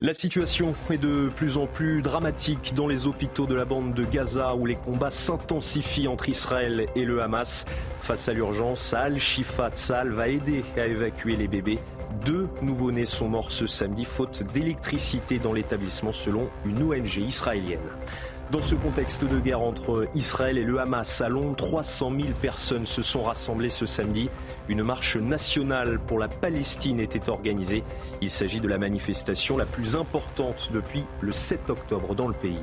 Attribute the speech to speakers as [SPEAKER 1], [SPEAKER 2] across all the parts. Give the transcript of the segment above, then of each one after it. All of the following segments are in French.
[SPEAKER 1] La situation est de plus en plus dramatique dans les hôpitaux de la bande de Gaza où les combats s'intensifient entre Israël et le Hamas. Face à l'urgence, Al-Shifa Tzal va aider à évacuer les bébés. Deux nouveau-nés sont morts ce samedi faute d'électricité dans l'établissement selon une ONG israélienne. Dans ce contexte de guerre entre Israël et le Hamas à Londres, 300 000 personnes se sont rassemblées ce samedi. Une marche nationale pour la Palestine était organisée. Il s'agit de la manifestation la plus importante depuis le 7 octobre dans le pays.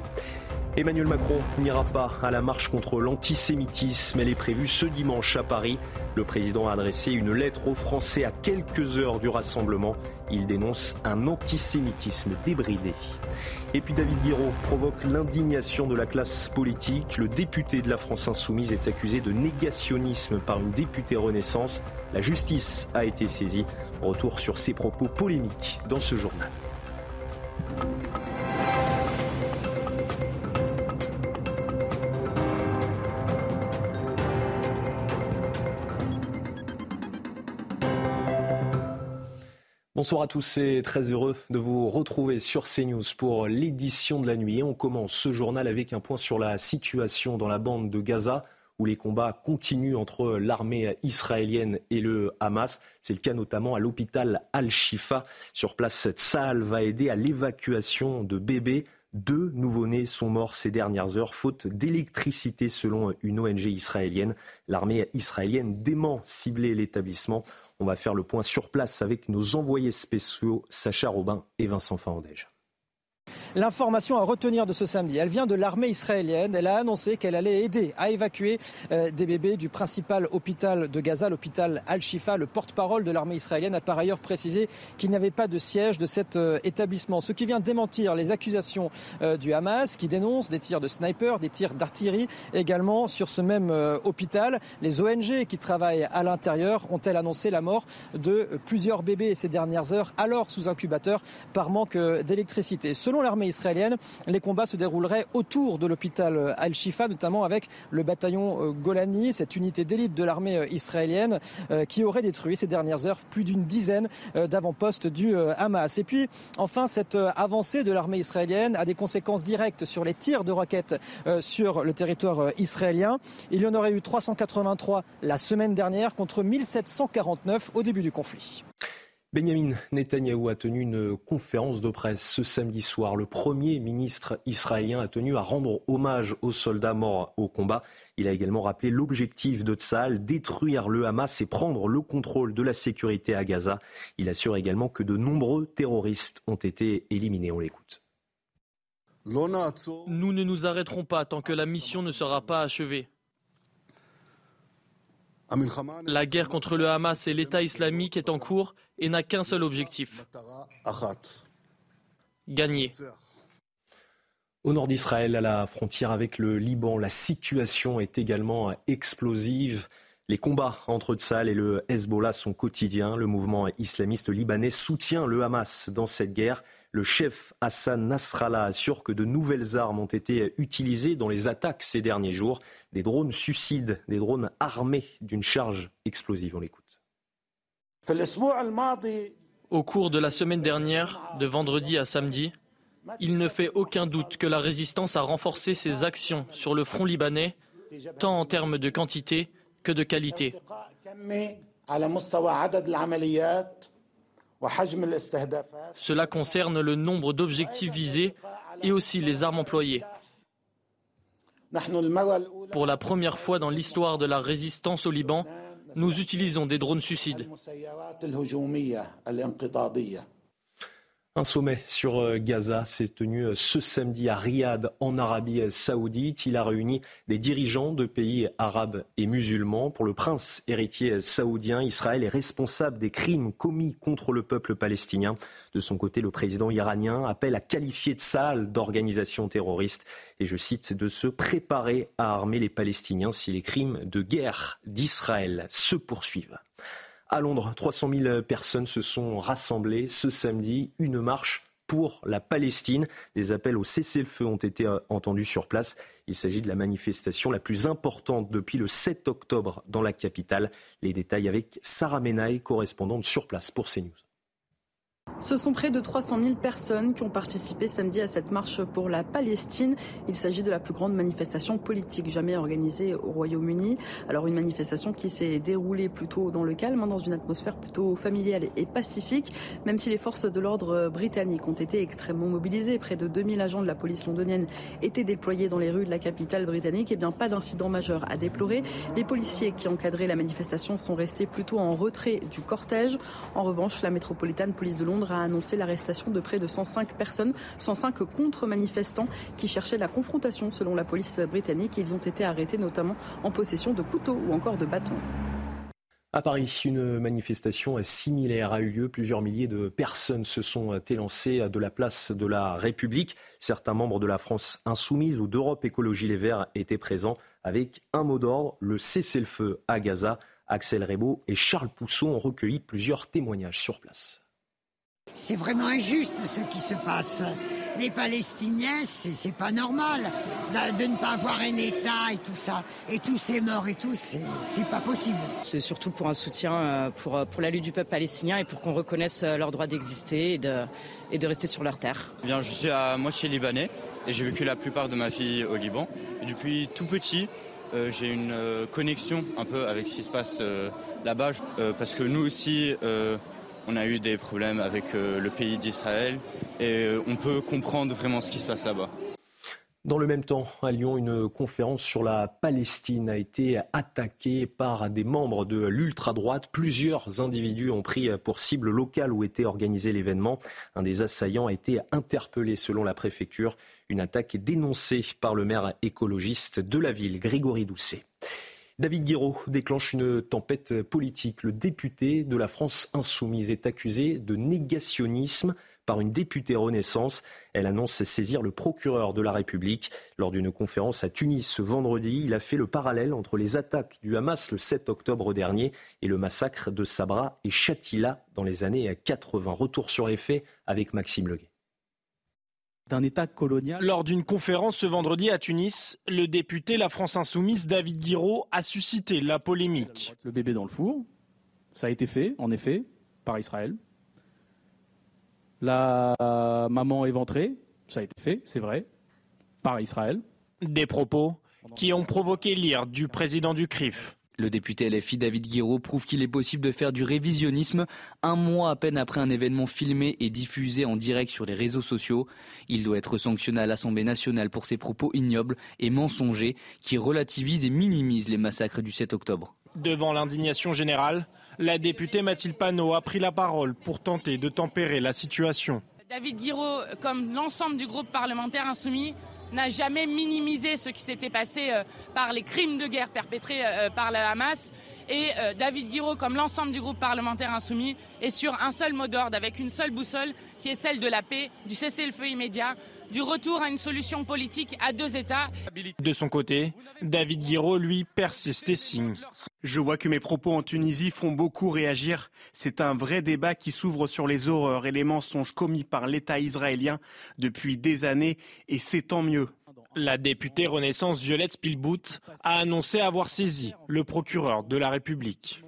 [SPEAKER 1] Emmanuel Macron n'ira pas à la marche contre l'antisémitisme. Elle est prévue ce dimanche à Paris. Le président a adressé une lettre aux Français à quelques heures du rassemblement. Il dénonce un antisémitisme débridé. Et puis David Guiraud provoque l'indignation de la classe politique. Le député de la France insoumise est accusé de négationnisme par une députée Renaissance. La justice a été saisie. Retour sur ses propos polémiques dans ce journal. Bonsoir à tous et très heureux de vous retrouver sur CNews pour l'édition de la nuit. Et on commence ce journal avec un point sur la situation dans la bande de Gaza où les combats continuent entre l'armée israélienne et le Hamas. C'est le cas notamment à l'hôpital Al-Shifa. Sur place, Tsahal va aider à l'évacuation de bébés. Deux nouveau-nés sont morts ces dernières heures, faute d'électricité selon une ONG israélienne. L'armée israélienne dément cibler l'établissement. On va faire le point sur place avec nos envoyés spéciaux Sacha Robin et Vincent Fandège.
[SPEAKER 2] L'information à retenir de ce samedi, elle vient de l'armée israélienne. Elle a annoncé qu'elle allait aider à évacuer euh, des bébés du principal hôpital de Gaza, l'hôpital Al-Shifa. Le porte-parole de l'armée israélienne a par ailleurs précisé qu'il n'y avait pas de siège de cet euh, établissement. Ce qui vient démentir les accusations euh, du Hamas qui dénonce des tirs de sniper, des tirs d'artillerie également sur ce même hôpital. Les ONG qui travaillent à l'intérieur ont-elles annoncé la mort de plusieurs bébés ces dernières heures, alors sous incubateur par manque d'électricité? Selon l'armée israélienne, les combats se dérouleraient autour de l'hôpital Al-Shifa, notamment avec le bataillon euh, Golani, cette unité d'élite de l'armée euh, israélienne, euh, qui aurait détruit ces dernières heures plus d'une dizaine d'avant-postes du Hamas. Et puis, enfin, cette avancée de l'armée israélienne a des conséquences directes sur les tirs de roquettes sur le territoire israélien. Il y en aurait eu 383 la semaine dernière contre 1749 au début du conflit.
[SPEAKER 1] Benjamin Netanyahou a tenu une conférence de presse ce samedi soir. Le premier ministre israélien a tenu à rendre hommage aux soldats morts au combat. Il a également rappelé l'objectif de Tsahal, détruire le Hamas et prendre le contrôle de la sécurité à Gaza. Il assure également que de nombreux terroristes ont été éliminés. On l'écoute.
[SPEAKER 3] Nous ne nous arrêterons pas tant que la mission ne sera pas achevée. La guerre contre le Hamas et l'État islamique est en cours et n'a qu'un seul objectif. Gagner.
[SPEAKER 1] Au nord d'Israël, à la frontière avec le Liban, la situation est également explosive. Les combats entre Tzal et le Hezbollah sont quotidiens. Le mouvement islamiste libanais soutient le Hamas dans cette guerre. Le chef Hassan Nasrallah assure que de nouvelles armes ont été utilisées dans les attaques ces derniers jours. Des drones suicides, des drones armés d'une charge explosive. On l'écoute.
[SPEAKER 3] Au cours de la semaine dernière, de vendredi à samedi, il ne fait aucun doute que la résistance a renforcé ses actions sur le front libanais, tant en termes de quantité que de qualité. Cela concerne le nombre d'objectifs visés et aussi les armes employées. Pour la première fois dans l'histoire de la résistance au Liban, nous utilisons des drones suicides.
[SPEAKER 1] Un sommet sur euh, Gaza s'est tenu euh, ce samedi à Riyad, en Arabie saoudite. Il a réuni des dirigeants de pays arabes et musulmans. Pour le prince héritier saoudien, Israël est responsable des crimes commis contre le peuple palestinien. De son côté, le président iranien appelle à qualifier de sale d'organisation terroriste et, je cite, de se préparer à armer les Palestiniens si les crimes de guerre d'Israël se poursuivent. À Londres, 300 000 personnes se sont rassemblées ce samedi, une marche pour la Palestine. Des appels au cessez-le-feu ont été euh, entendus sur place. Il s'agit de la manifestation la plus importante depuis le 7 octobre dans la capitale. Les détails avec Sarah Menaille, correspondante sur place pour CNews.
[SPEAKER 4] Ce sont près de 300 000 personnes qui ont participé samedi à cette marche pour la Palestine. Il s'agit de la plus grande manifestation politique jamais organisée au Royaume-Uni. Alors une manifestation qui s'est déroulée plutôt dans le calme, hein, dans une atmosphère plutôt familiale et pacifique, même si les forces de l'ordre britanniques ont été extrêmement mobilisées. Près de 2000 agents de la police londonienne étaient déployés dans les rues de la capitale britannique. Et eh bien pas d'incident majeur à déplorer. Les policiers qui encadraient la manifestation sont restés plutôt en retrait du cortège. En revanche, la métropolitaine police de Londres a annoncé l'arrestation de près de 105 personnes, 105 contre-manifestants qui cherchaient la confrontation selon la police britannique. Ils ont été arrêtés notamment en possession de couteaux ou encore de bâtons.
[SPEAKER 1] À Paris, une manifestation similaire a eu lieu. Plusieurs milliers de personnes se sont élancées de la place de la République. Certains membres de la France insoumise ou d'Europe Écologie Les Verts étaient présents avec un mot d'ordre, le cessez-le-feu à Gaza. Axel Rebaud et Charles Pousseau ont recueilli plusieurs témoignages sur place.
[SPEAKER 5] C'est vraiment injuste ce qui se passe. Les Palestiniens, c'est pas normal de, ne pas avoir un État et tout ça. Et tous ces morts et tout, c'est pas possible.
[SPEAKER 6] C'est surtout pour un soutien euh, pour, pour la lutte du peuple palestinien et pour qu'on reconnaisse euh, leur droit d'exister et de, et de rester sur leur terre.
[SPEAKER 7] Eh bien, je suis à moitié libanais et j'ai vécu la plupart de ma vie au Liban. Et depuis tout petit, euh, j'ai une connexion un peu avec ce qui se passe là-bas parce que nous aussi on a eu des problèmes avec euh, le pays d'Israël et euh, on peut comprendre vraiment ce qui se passe là-bas.
[SPEAKER 1] Dans le même temps, à Lyon, une conférence sur la Palestine a été attaquée par des membres de l'ultra-droite. Plusieurs individus ont pris pour cible locale où était organisé l'événement. Un des assaillants a été interpellé selon la préfecture. Une attaque est dénoncée par le maire écologiste de la ville, Grégory Doucet. David Guiraud déclenche une tempête politique. Le député de la France insoumise est accusé de négationnisme par une députée Renaissance. Elle annonce saisir le procureur de la République. Lors d'une conférence à Tunis ce vendredi, il a fait le parallèle entre les attaques du Hamas le 7 octobre dernier et le massacre de Sabra et Shatila dans les années 80. Retour sur les avec Maxime Leguet
[SPEAKER 8] d'un État colonial. Lors d'une conférence ce vendredi à Tunis, le député La France Insoumise David Guiraud a suscité la polémique.
[SPEAKER 9] Le bébé dans le four, ça a été fait, en effet, par Israël. La maman éventrée, ça a été fait, c'est vrai, par Israël.
[SPEAKER 8] Des propos qui ont provoqué l'ire du président du CRIF.
[SPEAKER 10] Le député LFI David Guiraud prouve qu'il est possible de faire du révisionnisme un mois à peine après un événement filmé et diffusé en direct sur les réseaux sociaux. Il doit être sanctionné à l'Assemblée nationale pour ses propos ignobles et mensongers qui relativisent et minimisent les massacres du 7 octobre.
[SPEAKER 8] Devant l'indignation générale, la députée Mathilde Panot a pris la parole pour tenter de tempérer la situation.
[SPEAKER 11] David Guiraud, comme l'ensemble du groupe parlementaire insoumis, n'a jamais minimisé ce qui s'était passé euh, par les crimes de guerre perpétrés euh, par la Hamas. Et euh, David Guiraud, comme l'ensemble du groupe parlementaire insoumis, est sur un seul mot d'ordre, avec une seule boussole, qui est celle de la paix, du cessez-le-feu immédiat, du retour à une solution politique à deux États.
[SPEAKER 8] De son côté, David Guiraud, lui, persiste et signe. Je vois que mes propos en Tunisie font beaucoup réagir. C'est un vrai débat qui s'ouvre sur les horreurs et les mensonges commis par l'État israélien depuis des années, et c'est tant mieux. La députée Renaissance Violette Spielbout a annoncé avoir saisi le procureur de la République.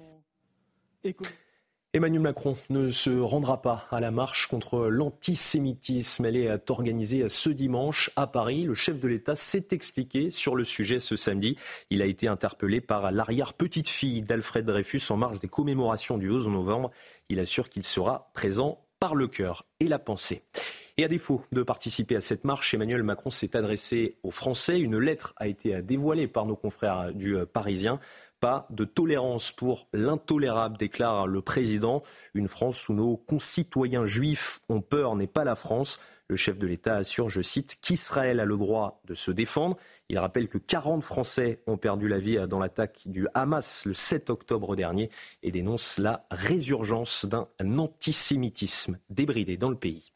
[SPEAKER 1] Emmanuel Macron ne se rendra pas à la marche contre l'antisémitisme. Elle est organisée ce dimanche à Paris. Le chef de l'État s'est expliqué sur le sujet ce samedi. Il a été interpellé par l'arrière-petite-fille d'Alfred Dreyfus en marge des commémorations du 11 novembre. Il assure qu'il sera présent par le cœur et la pensée. Et à défaut de participer à cette marche, Emmanuel Macron s'est adressé aux Français. Une lettre a été dévoilée par nos confrères du Parisien. Pas de tolérance pour l'intolérable, déclare le président. Une France où nos concitoyens juifs ont peur n'est pas la France. Le chef de l'État assure, je cite, qu'Israël a le droit de se défendre. Il rappelle que 40 Français ont perdu la vie dans l'attaque du Hamas le 7 octobre dernier et dénonce la résurgence d'un antisémitisme débridé dans le pays.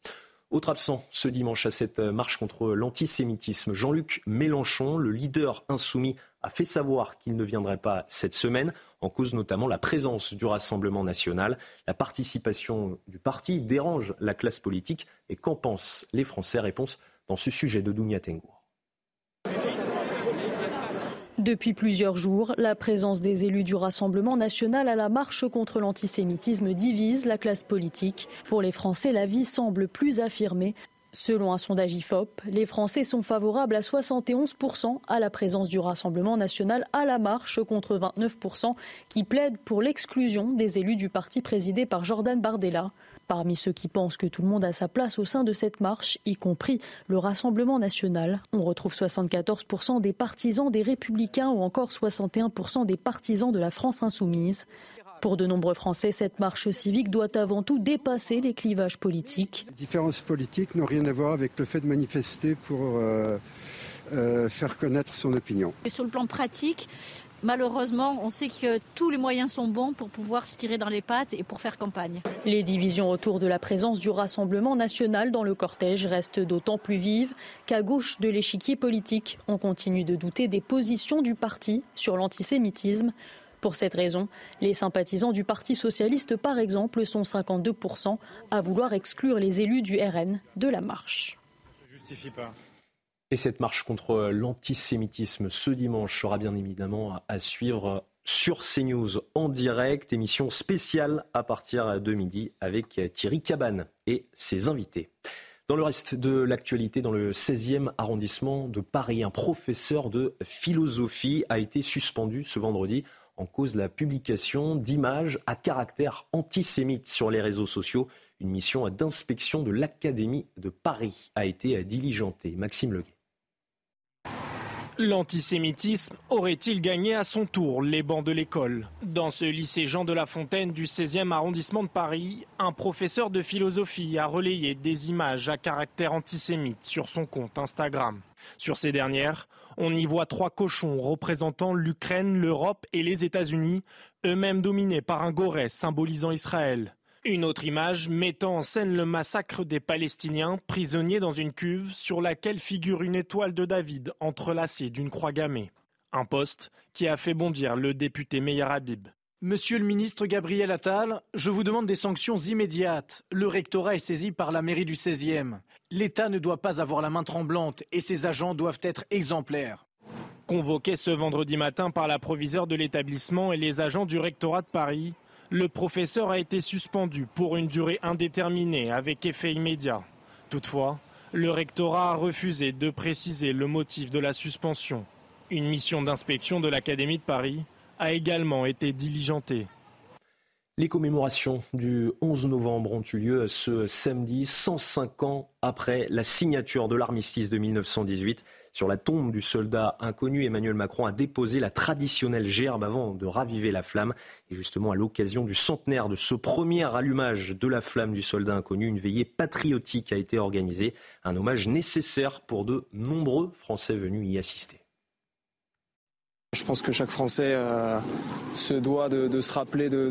[SPEAKER 1] Autre absent ce dimanche à cette marche contre l'antisémitisme, Jean-Luc Mélenchon, le leader insoumis, a fait savoir qu'il ne viendrait pas cette semaine, en cause notamment la présence du Rassemblement national. La participation du parti dérange la classe politique. Et qu'en pensent les Français? Réponse dans ce sujet de Dounia Tengour.
[SPEAKER 12] Depuis plusieurs jours, la présence des élus du Rassemblement national à la marche contre l'antisémitisme divise la classe politique. Pour les Français, la vie semble plus affirmée. Selon un sondage IFOP, les Français sont favorables à 71% à la présence du Rassemblement national à la marche contre 29% qui plaident pour l'exclusion des élus du parti présidé par Jordan Bardella. Parmi ceux qui pensent que tout le monde a sa place au sein de cette marche, y compris le Rassemblement national, on retrouve 74% des partisans des Républicains ou encore 61% des partisans de la France insoumise. Pour de nombreux Français, cette marche civique doit avant tout dépasser les clivages politiques.
[SPEAKER 13] Les différences politiques n'ont rien à voir avec le fait de manifester pour euh, euh, faire connaître son opinion.
[SPEAKER 14] Et sur le plan pratique, malheureusement, on sait que tous les moyens sont bons pour pouvoir se tirer dans les pattes et pour faire campagne.
[SPEAKER 12] Les divisions autour de la présence du Rassemblement national dans le cortège restent d'autant plus vives qu'à gauche de l'échiquier politique, on continue de douter des positions du parti sur l'antisémitisme. Pour cette raison, les sympathisants du Parti socialiste, par exemple, sont 52% à vouloir exclure les élus du RN de la marche.
[SPEAKER 1] justifie pas. Et cette marche contre l'antisémitisme ce dimanche sera bien évidemment à suivre sur CNews en direct, émission spéciale à partir de midi avec Thierry Cabane et ses invités. Dans le reste de l'actualité, dans le 16e arrondissement de Paris, un professeur de philosophie a été suspendu ce vendredi en cause la publication d'images à caractère antisémite sur les réseaux sociaux. Une mission d'inspection de l'Académie de Paris a été diligentée. Maxime Leguet.
[SPEAKER 15] L'antisémitisme aurait-il gagné à son tour les bancs de l'école? Dans ce lycée Jean de La Fontaine du 16e arrondissement de Paris, un professeur de philosophie a relayé des images à caractère antisémite sur son compte Instagram. Sur ces dernières, on y voit trois cochons représentant l'Ukraine, l'Europe et les États-Unis, eux-mêmes dominés par un goret symbolisant Israël. Une autre image mettant en scène le massacre des Palestiniens prisonniers dans une cuve sur laquelle figure une étoile de David entrelacée d'une croix gammée. Un poste qui a fait bondir le député Meir Habib.
[SPEAKER 16] Monsieur le ministre Gabriel Attal, je vous demande des sanctions immédiates. Le rectorat est saisi par la mairie du 16e. L'État ne doit pas avoir la main tremblante et ses agents doivent être exemplaires.
[SPEAKER 15] Convoqué ce vendredi matin par la proviseure de l'établissement et les agents du rectorat de Paris, le professeur a été suspendu pour une durée indéterminée avec effet immédiat. Toutefois, le rectorat a refusé de préciser le motif de la suspension. Une mission d'inspection de l'Académie de Paris a également été diligentée.
[SPEAKER 1] Les commémorations du 11 novembre ont eu lieu ce samedi, 105 ans après la signature de l'armistice de 1918. Sur la tombe du soldat inconnu, Emmanuel Macron a déposé la traditionnelle gerbe avant de raviver la flamme. Et justement, à l'occasion du centenaire de ce premier allumage de la flamme du soldat inconnu, une veillée patriotique a été organisée. Un hommage nécessaire pour de nombreux Français venus y assister.
[SPEAKER 17] Je pense que chaque Français euh, se doit de, se rappeler de,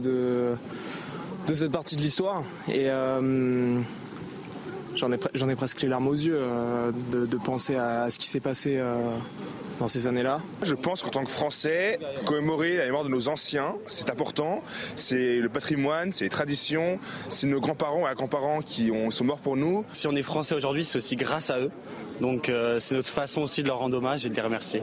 [SPEAKER 17] de, cette partie de l'histoire. Et. Euh, j'en ai, presque les larmes aux yeux euh, de, penser à, ce qui s'est passé euh, dans ces années-là.
[SPEAKER 18] Je pense qu'en tant que Français, commémorer la mémoire de nos anciens, c'est important. C'est le patrimoine, c'est les traditions, c'est nos grands-parents et grands-parents qui sont morts pour nous.
[SPEAKER 19] Si on est Français aujourd'hui, c'est aussi grâce à eux. Donc euh, c'est notre façon aussi de leur rendre hommage et de les remercier.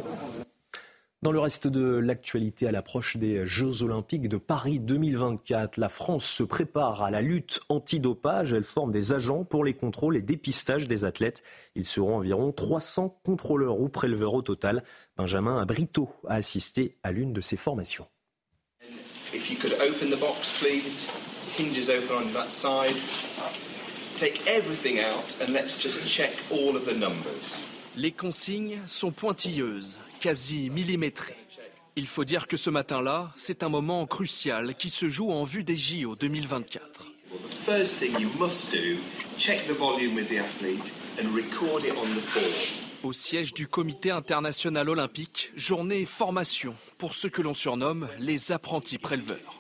[SPEAKER 1] Dans le reste de l'actualité, à l'approche des Jeux Olympiques de Paris 2024, la France se prépare à la lutte antidopage. Elle forme des agents pour les contrôles et dépistages des athlètes. Ils seront environ 300 contrôleurs ou préleveurs au total. Benjamin Brito a assisté à l'une de ces formations.
[SPEAKER 20] Les consignes sont pointilleuses, quasi millimétrées. Il faut dire que ce matin-là, c'est un moment crucial qui se joue en vue des JO 2024. Au siège du Comité international olympique, journée formation pour ceux que l'on surnomme les apprentis préleveurs.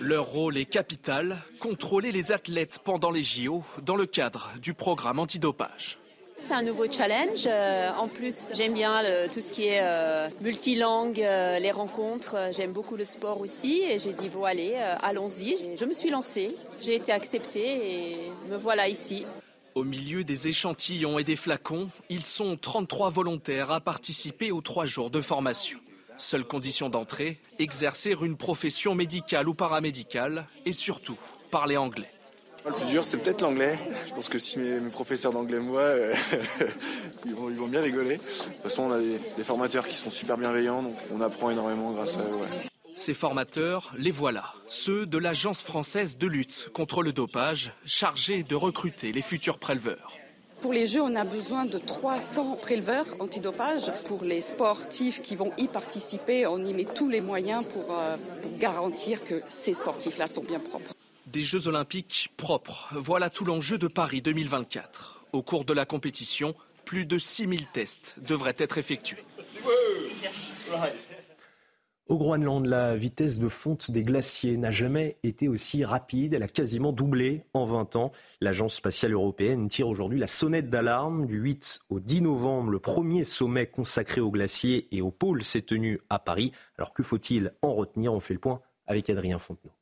[SPEAKER 20] Leur rôle est capital, contrôler les athlètes pendant les JO dans le cadre du programme antidopage.
[SPEAKER 21] C'est un nouveau challenge. Euh, en plus, j'aime bien tout ce qui est euh, multilangue, euh, les rencontres. J'aime beaucoup le sport aussi. Et j'ai dit, bon, allez, allons-y. Je me suis lancée. J'ai été acceptée et me voilà ici.
[SPEAKER 20] Au milieu des échantillons et des flacons, ils sont 33 volontaires à participer aux trois jours de formation. Seule condition d'entrée, exercer une profession médicale ou paramédicale et surtout parler anglais.
[SPEAKER 22] Le plus dur, c'est peut-être l'anglais. Je pense que si mes, professeurs d'anglais me voient, euh, ils, vont, bien rigoler. De toute façon, on a des, formateurs qui sont super bienveillants, donc on apprend énormément grâce à eux.
[SPEAKER 20] Ces formateurs, les voilà, ceux de l'Agence française de lutte contre le dopage, chargés de recruter les futurs préleveurs.
[SPEAKER 23] Pour les Jeux, on a besoin de 300 préleveurs antidopage. Pour les sportifs qui vont y participer, on y met tous les moyens pour, euh, pour garantir que ces sportifs-là sont bien propres.
[SPEAKER 20] Des Jeux olympiques propres, voilà tout l'enjeu de Paris 2024. Au cours de la compétition, plus de 6000 tests devraient être effectués.
[SPEAKER 1] Au Groenland, la vitesse de fonte des glaciers n'a jamais été aussi rapide. Elle a quasiment doublé en 20 ans. L'Agence spatiale européenne tire aujourd'hui la sonnette d'alarme. Du 8 au 10 novembre, le premier sommet consacré aux glaciers et aux pôles s'est tenu à Paris. Alors que faut-il en retenir? On fait le point avec Adrien Fontenot.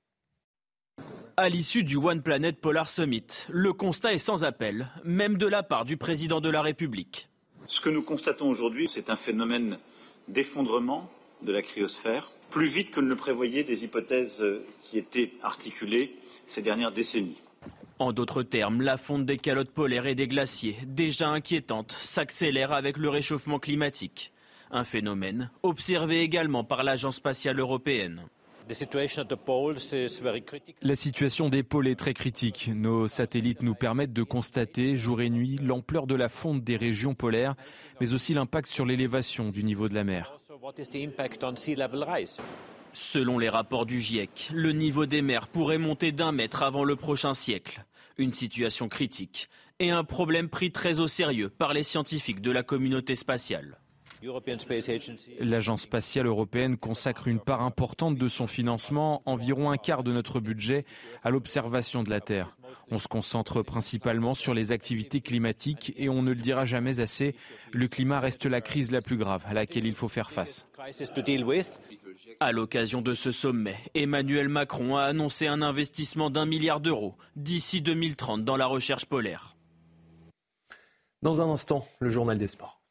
[SPEAKER 3] À l'issue du One Planet Polar Summit, le constat est sans appel, même de la part du président de la République.
[SPEAKER 24] Ce que nous constatons aujourd'hui, c'est un phénomène d'effondrement de la cryosphère, plus vite que ne le prévoyaient des hypothèses qui étaient articulées ces dernières décennies.
[SPEAKER 3] En d'autres termes, la fonte des calottes polaires et des glaciers, déjà inquiétante, s'accélère avec le réchauffement climatique. Un phénomène observé également par l'Agence spatiale européenne.
[SPEAKER 25] La situation des pôles est très critique. Nos satellites nous permettent de constater jour et nuit l'ampleur de la fonte des régions polaires, mais aussi l'impact sur l'élévation du niveau de la mer.
[SPEAKER 3] Selon les rapports du GIEC, le niveau des mers pourrait monter d'un mètre avant le prochain siècle. Une situation critique et un problème pris très au sérieux par les scientifiques de la communauté spatiale.
[SPEAKER 25] L'Agence spatiale européenne consacre une part importante de son financement, environ un quart de notre budget, à l'observation de la Terre. On se concentre principalement sur les activités climatiques et on ne le dira jamais assez, le climat reste la crise la plus grave à laquelle il faut faire face.
[SPEAKER 3] À l'occasion de ce sommet, Emmanuel Macron a annoncé un investissement d'un milliard d'euros d'ici 2030 dans la recherche polaire.
[SPEAKER 1] Dans un instant, le journal des sports.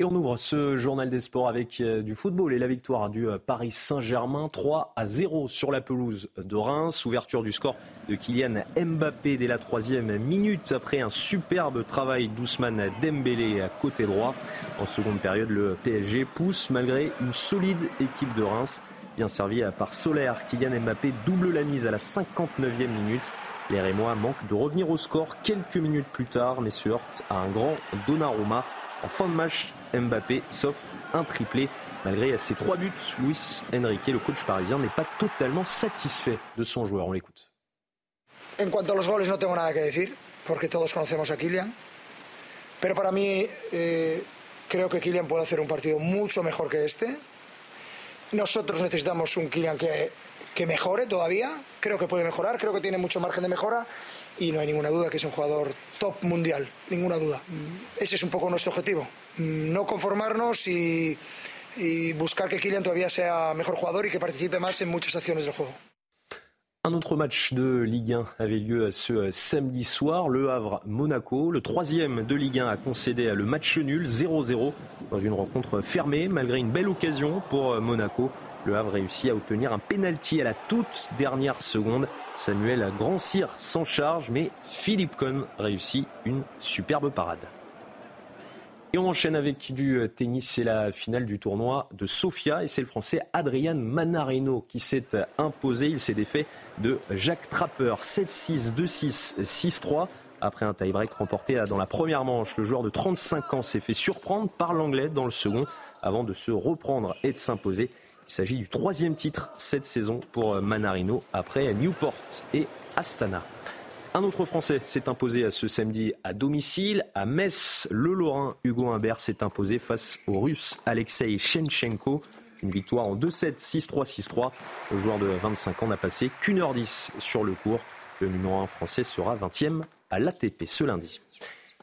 [SPEAKER 1] Et on ouvre ce journal des sports avec euh, du football et la victoire du euh, Paris Saint-Germain 3 à 0 sur la pelouse de Reims. Ouverture du score de Kylian Mbappé dès la troisième minute après un superbe travail d'Ousmane Dembélé à côté droit. En seconde période, le PSG pousse malgré une solide équipe de Reims. Bien servi par Solaire, Kylian Mbappé double la mise à la 59e minute. Les Rémois manquent de revenir au score quelques minutes plus tard, mais se heurtent à un grand Donnarumma. En fin de match, Mbappé s'offre un triplé. Malgré ses trois buts, Luis Enrique, le coach parisien, n'est pas totalement satisfait de son joueur. On l'écoute.
[SPEAKER 26] En cuanto a los goles no tengo nada que decir, porque todos conocemos a Kylian. Pero para mí eh, creo que Kylian puede hacer un partido mucho mejor que este. Nosotros necesitamos un Kylian que, que mejore todavía. Creo que puede mejorar, creo que tiene mucho margen de mejora y no hay ninguna duda que es un jugador top mundial, ninguna duda. Ese es un poco nuestro objetivo, no conformarnos y, y buscar que Kylian todavía sea mejor jugador y que participe más en muchas acciones del juego.
[SPEAKER 1] Un autre match de Ligue 1 avait lieu ce samedi soir, Le Havre-Monaco. Le troisième de Ligue 1 a concédé le match nul 0-0 dans une rencontre fermée malgré une belle occasion pour Monaco. Le Havre réussit à obtenir un pénalty à la toute dernière seconde. Samuel Grand-Cyr s'en charge, mais Philippe Cohn réussit une superbe parade. Et on enchaîne avec du tennis. C'est la finale du tournoi de Sofia. Et c'est le français Adrian Manarino qui s'est imposé. Il s'est défait de Jacques Trapper. 7-6, 2-6, 6-3. Après un tie-break remporté dans la première manche, le joueur de 35 ans s'est fait surprendre par l'anglais dans le second avant de se reprendre et de s'imposer. Il s'agit du troisième titre cette saison pour Manarino après Newport et Astana. Un autre Français s'est imposé ce samedi à domicile. À Metz, le Lorrain Hugo Humbert s'est imposé face au Russe Alexei Shenchenko. Une victoire en 2-7, 6-3, 6-3. Le joueur de 25 ans n'a passé qu'une heure 10 sur le cours. Le numéro 1 français sera 20e à l'ATP ce lundi.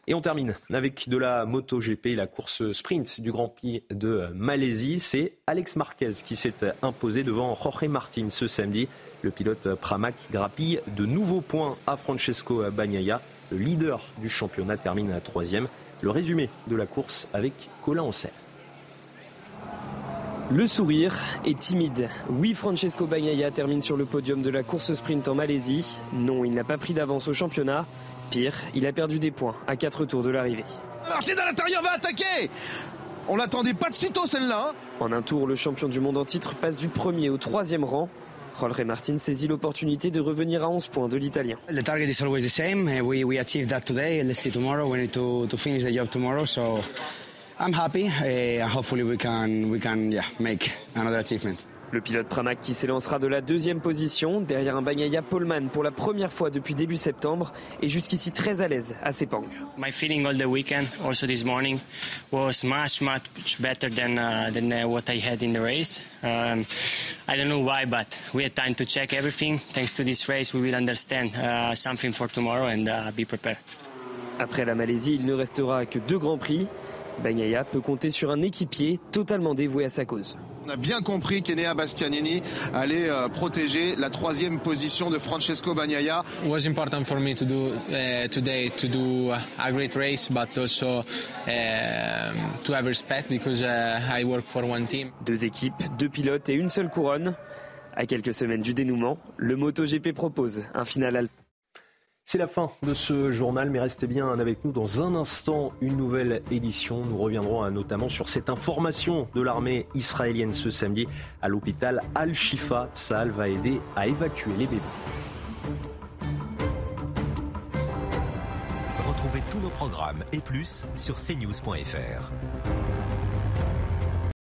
[SPEAKER 1] Et on termine avec de la MotoGP, la course sprint du Grand Prix de Malaisie. C'est Alex Marquez qui s'est imposé devant Jorge Martin ce samedi. Le pilote Pramac grappille de nouveaux points à Francesco Bagnaia. Le leader du championnat termine à troisième. Le résumé de la course avec Colin Ancel.
[SPEAKER 27] Le sourire est timide. Oui, Francesco Bagnaia termine sur le podium de la course sprint en Malaisie. Non, il n'a pas pris d'avance au championnat. Pire, il a perdu des points à 4 tours de l'arrivée.
[SPEAKER 28] Martin à l'intérieur va attaquer On l'attendait pas de sitôt celle-là.
[SPEAKER 27] En un tour, le champion du monde en titre passe du premier au troisième rang. Jorge Martin saisit l'opportunité de revenir à 11 points de l'Italien.
[SPEAKER 29] The target is always the same. We, we achieved that today. Let's see tomorrow. We need to, to finish the job tomorrow. So I'm happy. Uh, hopefully we can, we can yeah, make another achievement.
[SPEAKER 27] Le pilote Pramac qui s'élancera de la deuxième position, derrière un Bagnaia Polman pour la première fois depuis début septembre, et jusqu'ici très à l'aise à Sepang.
[SPEAKER 30] My feeling all the weekend, also this morning, was much much better than uh, than uh, what I had in the race. Um, I don't know why, but we had time to check everything. Thanks to this race, we will understand uh, something for tomorrow and uh, be prepared.
[SPEAKER 27] Après la Malaisie, il ne restera que deux grands prix. Bagnaia peut compter sur un équipier totalement dévoué à sa cause.
[SPEAKER 28] On a bien compris qu'Enea Bastianini allait euh, protéger la troisième position de Francesco Bagnaia.
[SPEAKER 31] It was important for me to do uh, today to do a great race, but also uh, to have respect because uh, I work for one team.
[SPEAKER 27] Deux équipes, deux pilotes et une seule couronne. À quelques semaines du dénouement, le MotoGP propose un final alpin.
[SPEAKER 1] C'est la fin de ce journal, mais restez bien avec nous dans un instant, une nouvelle édition. Nous reviendrons notamment sur cette information de l'armée israélienne ce samedi à l'hôpital Al-Shifa. Tsahal va aider à évacuer les bébés.
[SPEAKER 32] Retrouvez tous nos programmes et plus sur cnews.fr.